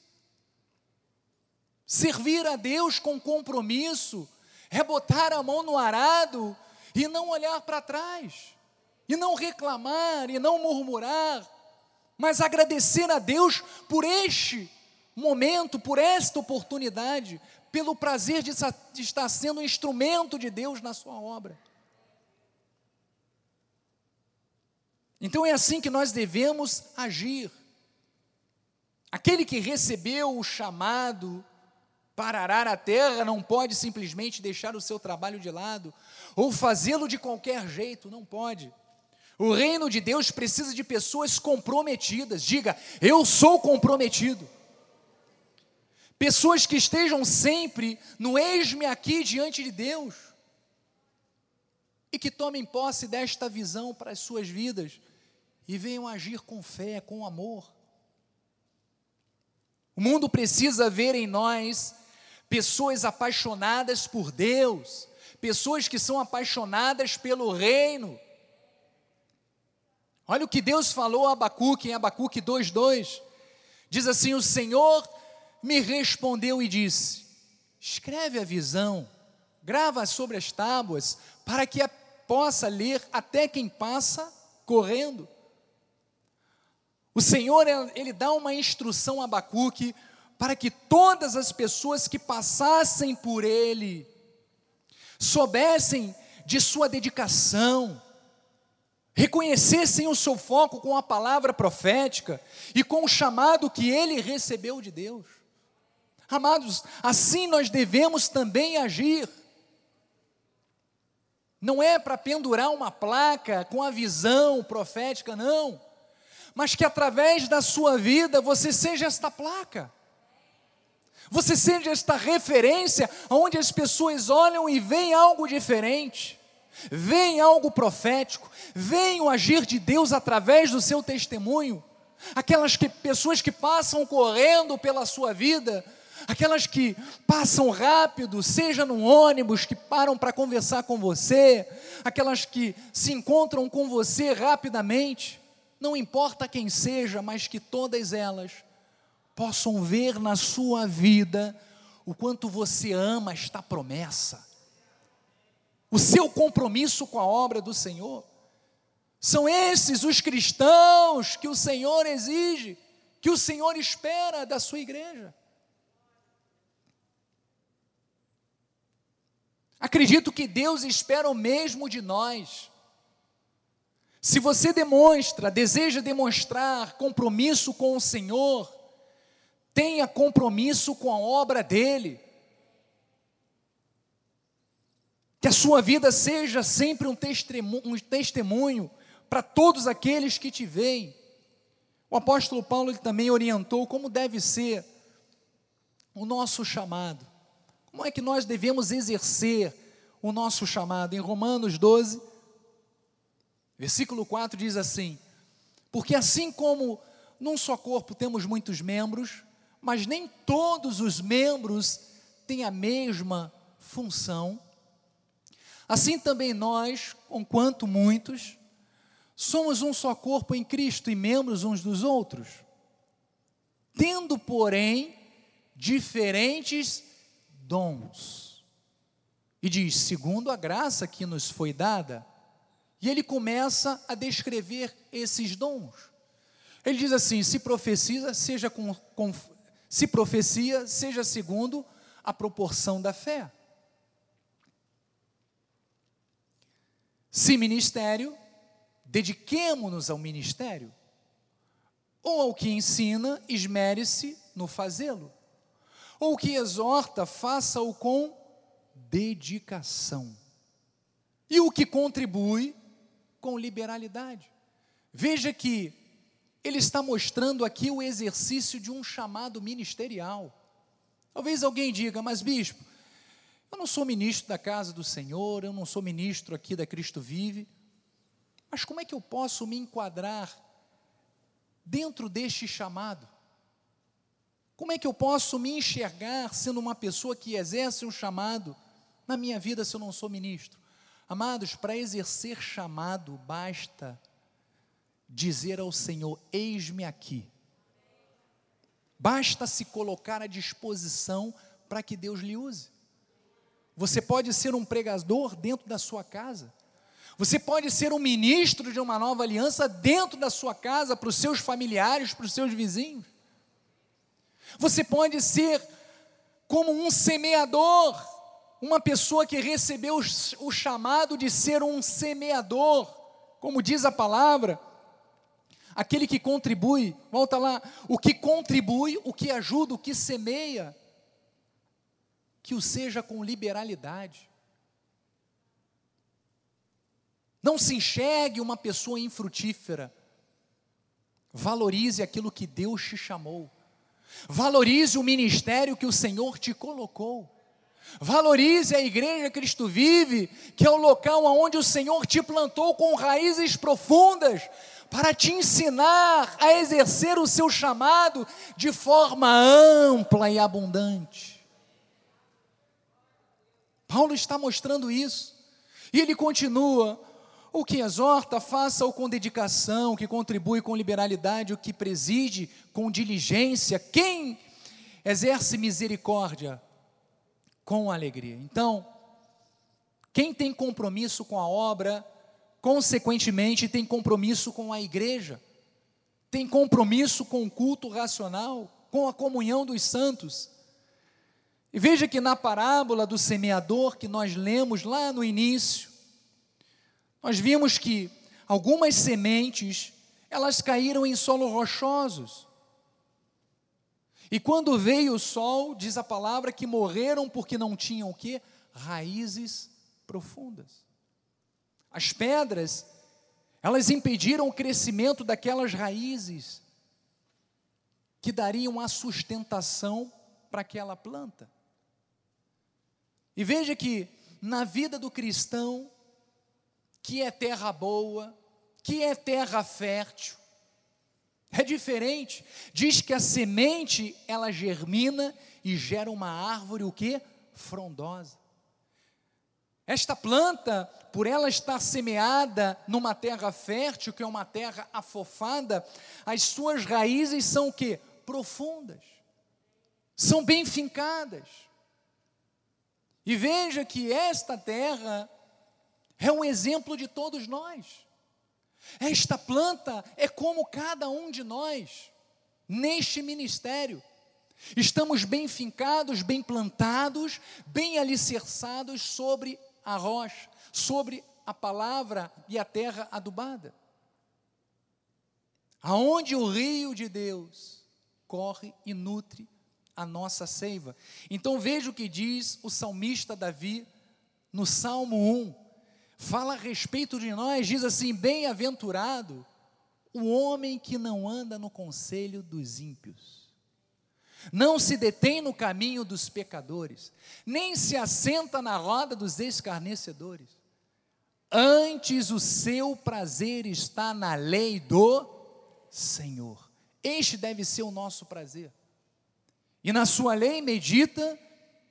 Servir a Deus com compromisso é botar a mão no arado e não olhar para trás, e não reclamar, e não murmurar, mas agradecer a Deus por este momento, por esta oportunidade, pelo prazer de estar sendo um instrumento de Deus na sua obra. Então é assim que nós devemos agir. Aquele que recebeu o chamado para arar a terra não pode simplesmente deixar o seu trabalho de lado ou fazê-lo de qualquer jeito, não pode. O reino de Deus precisa de pessoas comprometidas. Diga, eu sou comprometido. Pessoas que estejam sempre no eis-me aqui diante de Deus e que tomem posse desta visão para as suas vidas e venham agir com fé, com amor. O mundo precisa ver em nós pessoas apaixonadas por Deus, pessoas que são apaixonadas pelo reino. Olha o que Deus falou a Abacuque em Abacuque 2:2. Diz assim: "O Senhor me respondeu e disse: Escreve a visão, grava sobre as tábuas, para que a possa ler até quem passa correndo." O Senhor, ele dá uma instrução a Abacuque para que todas as pessoas que passassem por ele soubessem de sua dedicação, reconhecessem o seu foco com a palavra profética e com o chamado que ele recebeu de Deus. Amados, assim nós devemos também agir. Não é para pendurar uma placa com a visão profética, não mas que através da sua vida você seja esta placa. Você seja esta referência onde as pessoas olham e veem algo diferente, veem algo profético, veem o agir de Deus através do seu testemunho. Aquelas que, pessoas que passam correndo pela sua vida, aquelas que passam rápido, seja no ônibus, que param para conversar com você, aquelas que se encontram com você rapidamente não importa quem seja, mas que todas elas possam ver na sua vida o quanto você ama esta promessa, o seu compromisso com a obra do Senhor. São esses os cristãos que o Senhor exige, que o Senhor espera da sua igreja. Acredito que Deus espera o mesmo de nós. Se você demonstra, deseja demonstrar compromisso com o Senhor, tenha compromisso com a obra dele. Que a sua vida seja sempre um testemunho, um testemunho para todos aqueles que te veem. O apóstolo Paulo também orientou como deve ser o nosso chamado. Como é que nós devemos exercer o nosso chamado? Em Romanos 12, versículo 4 diz assim: Porque assim como num só corpo temos muitos membros, mas nem todos os membros têm a mesma função, assim também nós, conquanto muitos, somos um só corpo em Cristo e membros uns dos outros. Tendo, porém, diferentes dons. E diz, segundo a graça que nos foi dada, e ele começa a descrever esses dons. Ele diz assim: se profecia, seja com, com se profecia, seja segundo a proporção da fé. Se ministério, dediquemo-nos ao ministério. Ou ao que ensina, esmere-se no fazê-lo. Ou que exorta, faça-o com dedicação. E o que contribui, com liberalidade. Veja que ele está mostrando aqui o exercício de um chamado ministerial. Talvez alguém diga, mas bispo, eu não sou ministro da casa do Senhor, eu não sou ministro aqui da Cristo Vive, mas como é que eu posso me enquadrar dentro deste chamado? Como é que eu posso me enxergar sendo uma pessoa que exerce um chamado na minha vida se eu não sou ministro? Amados, para exercer chamado, basta dizer ao Senhor: Eis-me aqui. Basta se colocar à disposição para que Deus lhe use. Você pode ser um pregador dentro da sua casa. Você pode ser um ministro de uma nova aliança dentro da sua casa, para os seus familiares, para os seus vizinhos. Você pode ser como um semeador, uma pessoa que recebeu o chamado de ser um semeador, como diz a palavra, aquele que contribui, volta lá, o que contribui, o que ajuda, o que semeia, que o seja com liberalidade. Não se enxergue uma pessoa infrutífera. Valorize aquilo que Deus te chamou. Valorize o ministério que o Senhor te colocou. Valorize a igreja Cristo Vive, que é o local onde o Senhor te plantou com raízes profundas, para te ensinar a exercer o seu chamado de forma ampla e abundante. Paulo está mostrando isso, e ele continua: o que exorta, faça-o com dedicação, o que contribui com liberalidade, o que preside com diligência. Quem exerce misericórdia com alegria. Então, quem tem compromisso com a obra, consequentemente tem compromisso com a igreja, tem compromisso com o culto racional, com a comunhão dos santos. E veja que na parábola do semeador que nós lemos lá no início, nós vimos que algumas sementes, elas caíram em solo rochosos. E quando veio o sol, diz a palavra que morreram porque não tinham o quê? Raízes profundas. As pedras, elas impediram o crescimento daquelas raízes que dariam a sustentação para aquela planta. E veja que na vida do cristão, que é terra boa, que é terra fértil. É diferente. Diz que a semente, ela germina e gera uma árvore o que? Frondosa. Esta planta, por ela estar semeada numa terra fértil, que é uma terra afofada, as suas raízes são o que? Profundas. São bem fincadas. E veja que esta terra é um exemplo de todos nós. Esta planta é como cada um de nós, neste ministério. Estamos bem fincados, bem plantados, bem alicerçados sobre a rocha, sobre a palavra e a terra adubada. Aonde o rio de Deus corre e nutre a nossa seiva. Então veja o que diz o salmista Davi no Salmo 1, fala a respeito de nós, diz assim: Bem-aventurado o homem que não anda no conselho dos ímpios, não se detém no caminho dos pecadores, nem se assenta na roda dos escarnecedores. Antes o seu prazer está na lei do Senhor. Este deve ser o nosso prazer. E na sua lei medita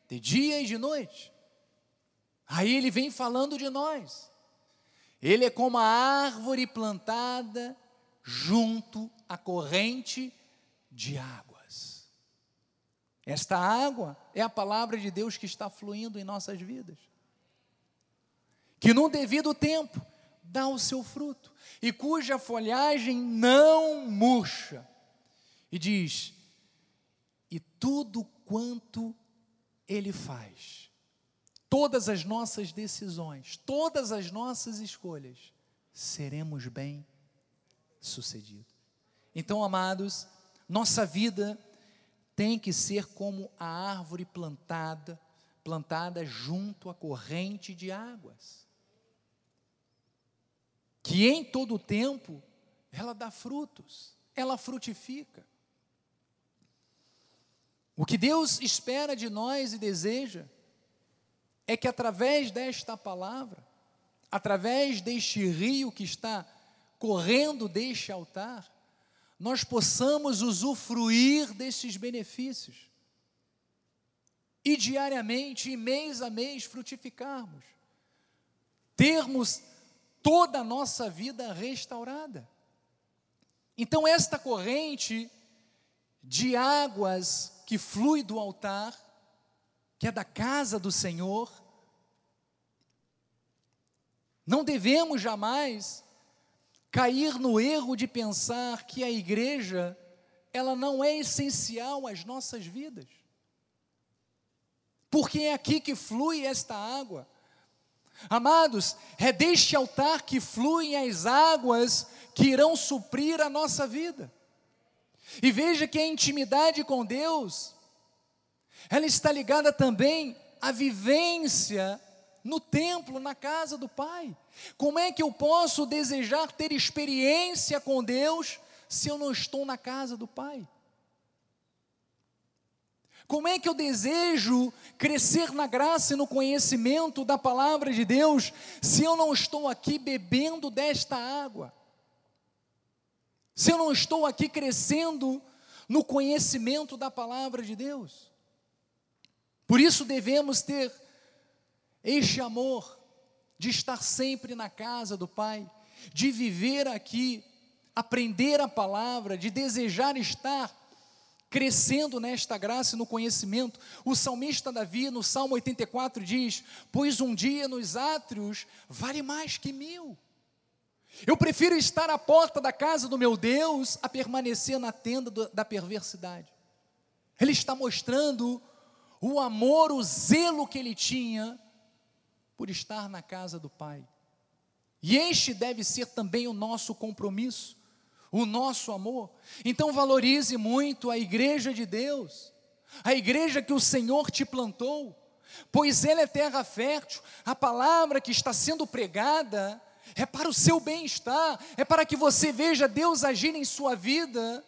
de dia e de noite. Aí ele vem falando de nós. Ele é como a árvore plantada junto à corrente de águas. Esta água é a palavra de Deus que está fluindo em nossas vidas. Que num devido tempo dá o seu fruto e cuja folhagem não murcha. E diz: e tudo quanto ele faz, todas as nossas decisões, todas as nossas escolhas, seremos bem sucedidos. Então, amados, nossa vida tem que ser como a árvore plantada, plantada junto à corrente de águas. Que em todo o tempo ela dá frutos, ela frutifica. O que Deus espera de nós e deseja é que através desta palavra, através deste rio que está correndo deste altar, nós possamos usufruir destes benefícios e diariamente, e mês a mês, frutificarmos, termos toda a nossa vida restaurada. Então, esta corrente de águas que flui do altar, que é da casa do Senhor, não devemos jamais cair no erro de pensar que a igreja ela não é essencial às nossas vidas. Porque é aqui que flui esta água. Amados, é deste altar que fluem as águas que irão suprir a nossa vida. E veja que a intimidade com Deus, ela está ligada também à vivência no templo, na casa do Pai. Como é que eu posso desejar ter experiência com Deus se eu não estou na casa do Pai? Como é que eu desejo crescer na graça e no conhecimento da palavra de Deus se eu não estou aqui bebendo desta água? Se eu não estou aqui crescendo no conhecimento da palavra de Deus? Por isso devemos ter este amor de estar sempre na casa do Pai, de viver aqui, aprender a palavra, de desejar estar crescendo nesta graça e no conhecimento. O salmista Davi, no Salmo 84, diz: Pois um dia nos átrios vale mais que mil. Eu prefiro estar à porta da casa do meu Deus a permanecer na tenda do, da perversidade. Ele está mostrando o amor, o zelo que ele tinha por estar na casa do Pai. E este deve ser também o nosso compromisso, o nosso amor. Então valorize muito a igreja de Deus, a igreja que o Senhor te plantou, pois ela é terra fértil, a palavra que está sendo pregada é para o seu bem-estar, é para que você veja Deus agir em sua vida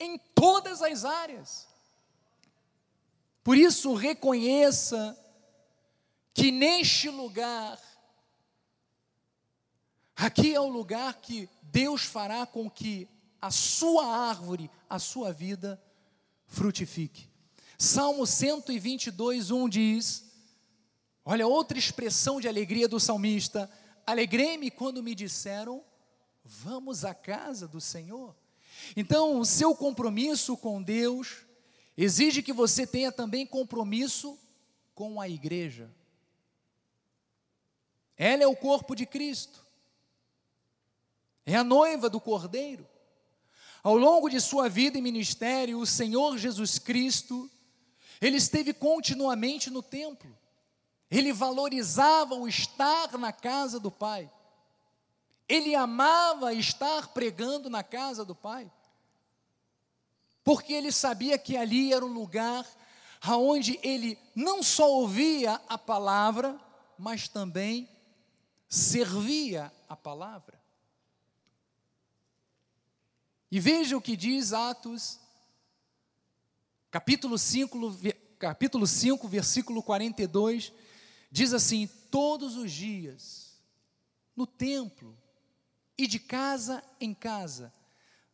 em todas as áreas. Por isso, reconheça que neste lugar, aqui é o lugar que Deus fará com que a sua árvore, a sua vida, frutifique. Salmo 122, 1 diz: olha, outra expressão de alegria do salmista: Alegrei-me quando me disseram, vamos à casa do Senhor. Então, o seu compromisso com Deus exige que você tenha também compromisso com a igreja. Ela é o corpo de Cristo, é a noiva do Cordeiro. Ao longo de sua vida e ministério, o Senhor Jesus Cristo, ele esteve continuamente no templo, ele valorizava o estar na casa do Pai, ele amava estar pregando na casa do Pai, porque ele sabia que ali era um lugar aonde ele não só ouvia a palavra, mas também servia a palavra. E veja o que diz Atos, capítulo 5, capítulo 5, versículo 42, diz assim: Todos os dias, no templo e de casa em casa,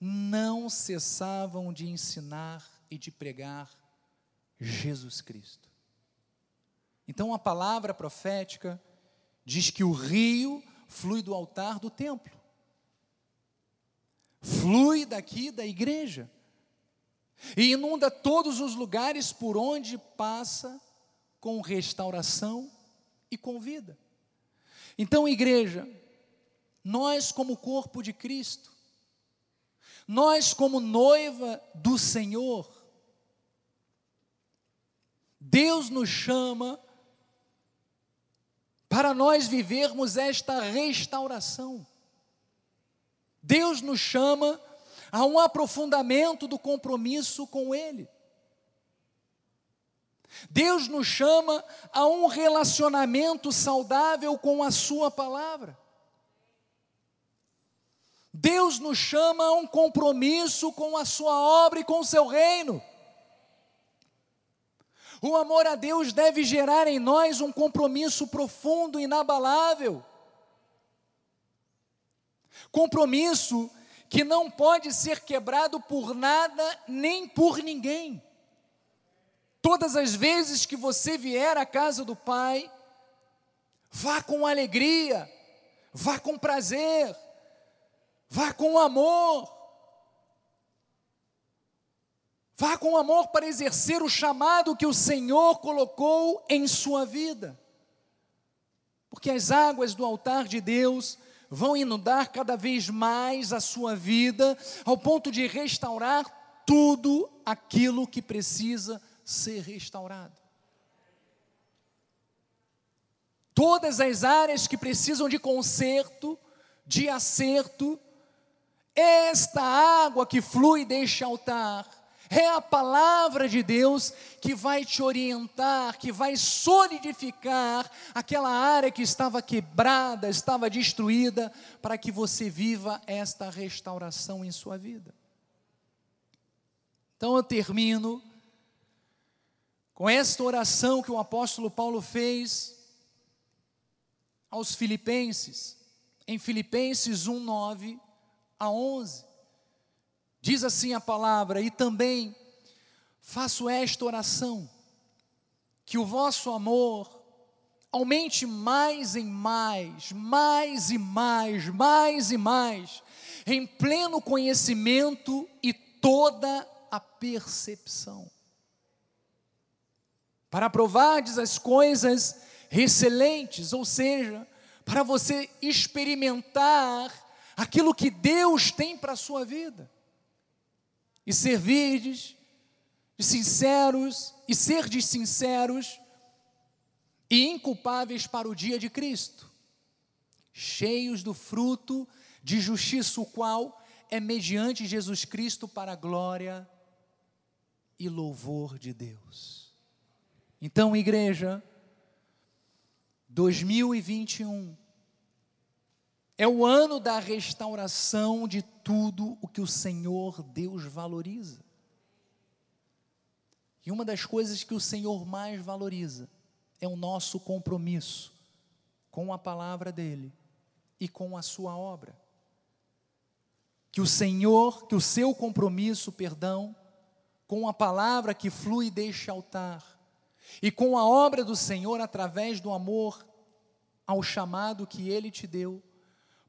não cessavam de ensinar e de pregar Jesus Cristo. Então a palavra profética diz que o rio flui do altar do templo, flui daqui da igreja, e inunda todos os lugares por onde passa com restauração e com vida. Então, igreja, nós, como corpo de Cristo, nós, como noiva do Senhor, Deus nos chama para nós vivermos esta restauração. Deus nos chama a um aprofundamento do compromisso com Ele. Deus nos chama a um relacionamento saudável com a Sua palavra. Deus nos chama a um compromisso com a Sua obra e com o Seu reino. O amor a Deus deve gerar em nós um compromisso profundo, inabalável. Compromisso que não pode ser quebrado por nada nem por ninguém. Todas as vezes que você vier à casa do Pai, vá com alegria, vá com prazer, vá com amor, Vá com amor para exercer o chamado que o Senhor colocou em sua vida. Porque as águas do altar de Deus vão inundar cada vez mais a sua vida, ao ponto de restaurar tudo aquilo que precisa ser restaurado. Todas as áreas que precisam de conserto, de acerto, esta água que flui deste altar é a palavra de Deus que vai te orientar, que vai solidificar aquela área que estava quebrada, estava destruída, para que você viva esta restauração em sua vida. Então eu termino com esta oração que o apóstolo Paulo fez aos Filipenses, em Filipenses 1, 9 a 11. Diz assim a palavra, e também faço esta oração, que o vosso amor aumente mais e mais, mais e mais, mais e mais, em pleno conhecimento e toda a percepção. Para provardes as coisas excelentes, ou seja, para você experimentar aquilo que Deus tem para a sua vida e servirdes de sinceros e ser de sinceros e inculpáveis para o dia de Cristo, cheios do fruto de justiça, o qual é mediante Jesus Cristo para a glória e louvor de Deus. Então, igreja, 2021 é o ano da restauração de tudo o que o Senhor Deus valoriza. E uma das coisas que o Senhor mais valoriza é o nosso compromisso com a palavra dele e com a sua obra. Que o Senhor, que o seu compromisso, perdão, com a palavra que flui deste altar e com a obra do Senhor através do amor ao chamado que ele te deu,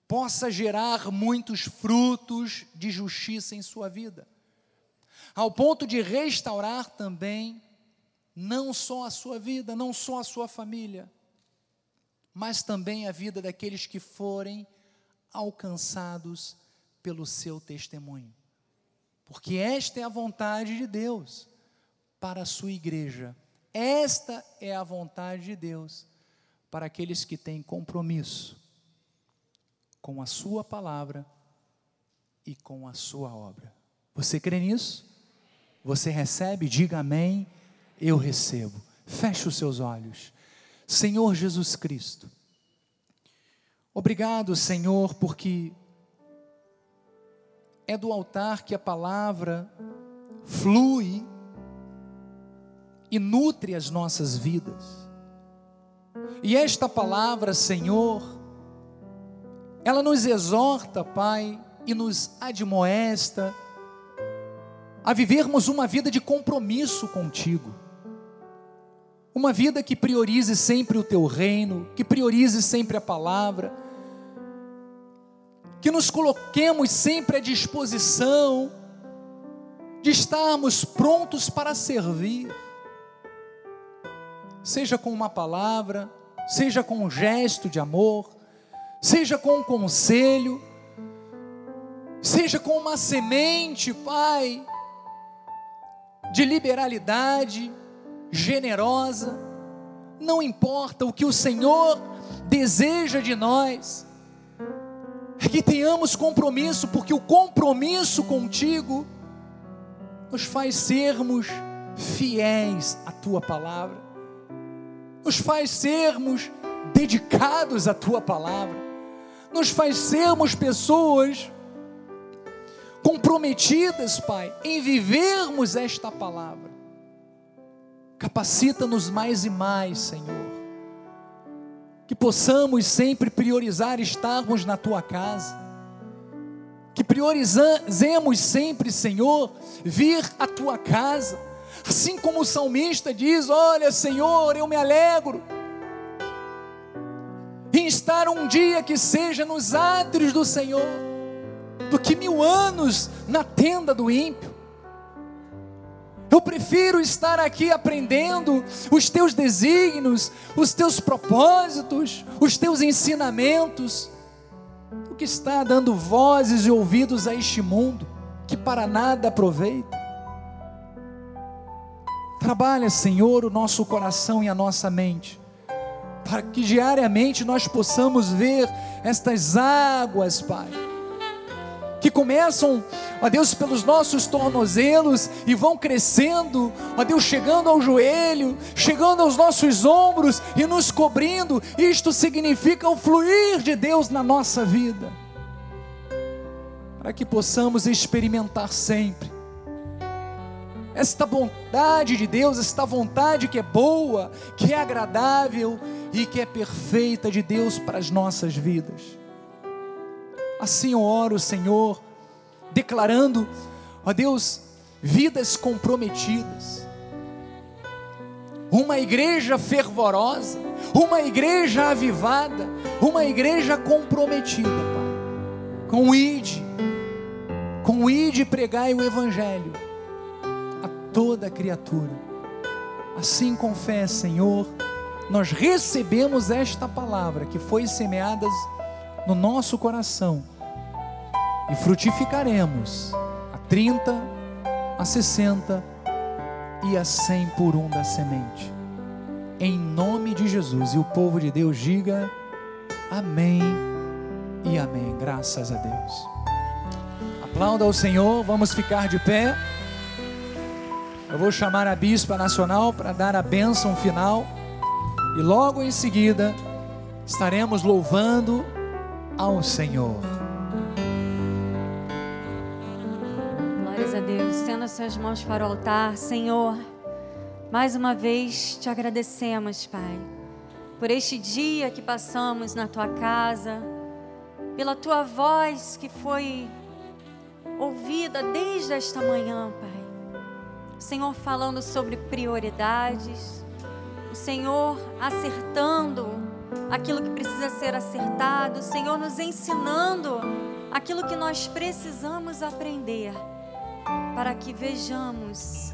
possa gerar muitos frutos de justiça em sua vida, ao ponto de restaurar também não só a sua vida, não só a sua família, mas também a vida daqueles que forem alcançados pelo seu testemunho. Porque esta é a vontade de Deus para a sua igreja. Esta é a vontade de Deus para aqueles que têm compromisso com a Sua palavra e com a Sua obra. Você crê nisso? Você recebe? Diga amém. Eu recebo. Feche os seus olhos. Senhor Jesus Cristo, obrigado, Senhor, porque é do altar que a palavra flui e nutre as nossas vidas. E esta palavra, Senhor, ela nos exorta, Pai, e nos admoesta a vivermos uma vida de compromisso contigo. Uma vida que priorize sempre o teu reino, que priorize sempre a palavra, que nos coloquemos sempre à disposição de estarmos prontos para servir, seja com uma palavra, seja com um gesto de amor, seja com um conselho, seja com uma semente, Pai, de liberalidade, generosa, não importa o que o Senhor deseja de nós, é que tenhamos compromisso, porque o compromisso contigo nos faz sermos fiéis à tua palavra, nos faz sermos dedicados à tua palavra, nos faz sermos pessoas comprometidas, Pai, em vivermos esta palavra. Capacita-nos mais e mais, Senhor. Que possamos sempre priorizar estarmos na tua casa. Que priorizemos sempre, Senhor, vir à tua casa. Assim como o salmista diz: Olha, Senhor, eu me alegro em estar um dia que seja nos átrios do Senhor do que mil anos na tenda do ímpio. Eu prefiro estar aqui aprendendo os teus desígnios, os teus propósitos, os teus ensinamentos, do que estar dando vozes e ouvidos a este mundo que para nada aproveita. Trabalha, Senhor, o nosso coração e a nossa mente, para que diariamente nós possamos ver estas águas, Pai que começam, ó Deus, pelos nossos tornozelos e vão crescendo, ó Deus, chegando ao joelho, chegando aos nossos ombros e nos cobrindo. Isto significa o fluir de Deus na nossa vida, para que possamos experimentar sempre esta bondade de Deus, esta vontade que é boa, que é agradável e que é perfeita de Deus para as nossas vidas. Assim eu oro, Senhor, declarando, ó Deus, vidas comprometidas. Uma igreja fervorosa, uma igreja avivada, uma igreja comprometida, Pai, com o ID, com o ID pregai o Evangelho toda criatura. Assim com fé, Senhor, nós recebemos esta palavra que foi semeada no nosso coração e frutificaremos a 30, a 60 e a 100 por um da semente. Em nome de Jesus. E o povo de Deus diga amém e amém. Graças a Deus. Aplauda ao Senhor, vamos ficar de pé. Eu vou chamar a Bispa Nacional para dar a bênção final. E logo em seguida estaremos louvando ao Senhor. Glórias a Deus. Estenda suas mãos para o altar, Senhor. Mais uma vez te agradecemos, Pai, por este dia que passamos na tua casa, pela tua voz que foi ouvida desde esta manhã, Pai. O Senhor falando sobre prioridades, o Senhor acertando aquilo que precisa ser acertado, Senhor, nos ensinando aquilo que nós precisamos aprender, para que vejamos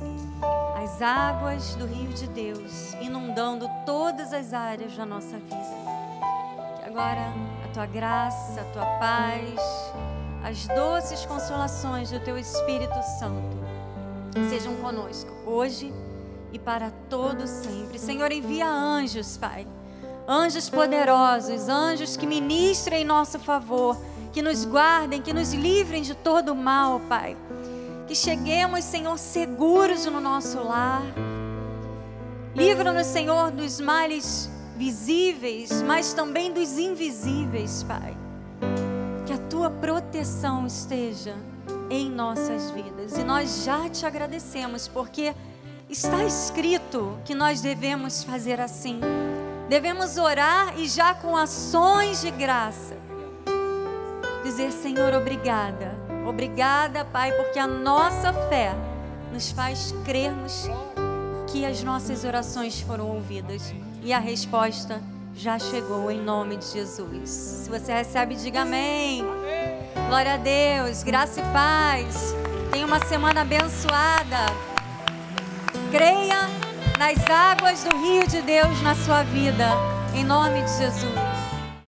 as águas do rio de Deus inundando todas as áreas da nossa vida. Que agora a tua graça, a tua paz, as doces consolações do teu Espírito Santo sejam conosco hoje e para todo sempre. Senhor, envia anjos, Pai anjos poderosos, anjos que ministrem em nosso favor, que nos guardem, que nos livrem de todo mal, Pai. Que cheguemos, Senhor, seguros no nosso lar. Livra-nos, Senhor, dos males visíveis, mas também dos invisíveis, Pai. Que a tua proteção esteja em nossas vidas. E nós já te agradecemos, porque está escrito que nós devemos fazer assim. Devemos orar e já com ações de graça dizer: Senhor, obrigada. Obrigada, Pai, porque a nossa fé nos faz crermos que as nossas orações foram ouvidas e a resposta já chegou em nome de Jesus. Se você recebe, diga amém. Glória a Deus, graça e paz. Tenha uma semana abençoada. Creia nas águas do rio de Deus na sua vida, em nome de Jesus.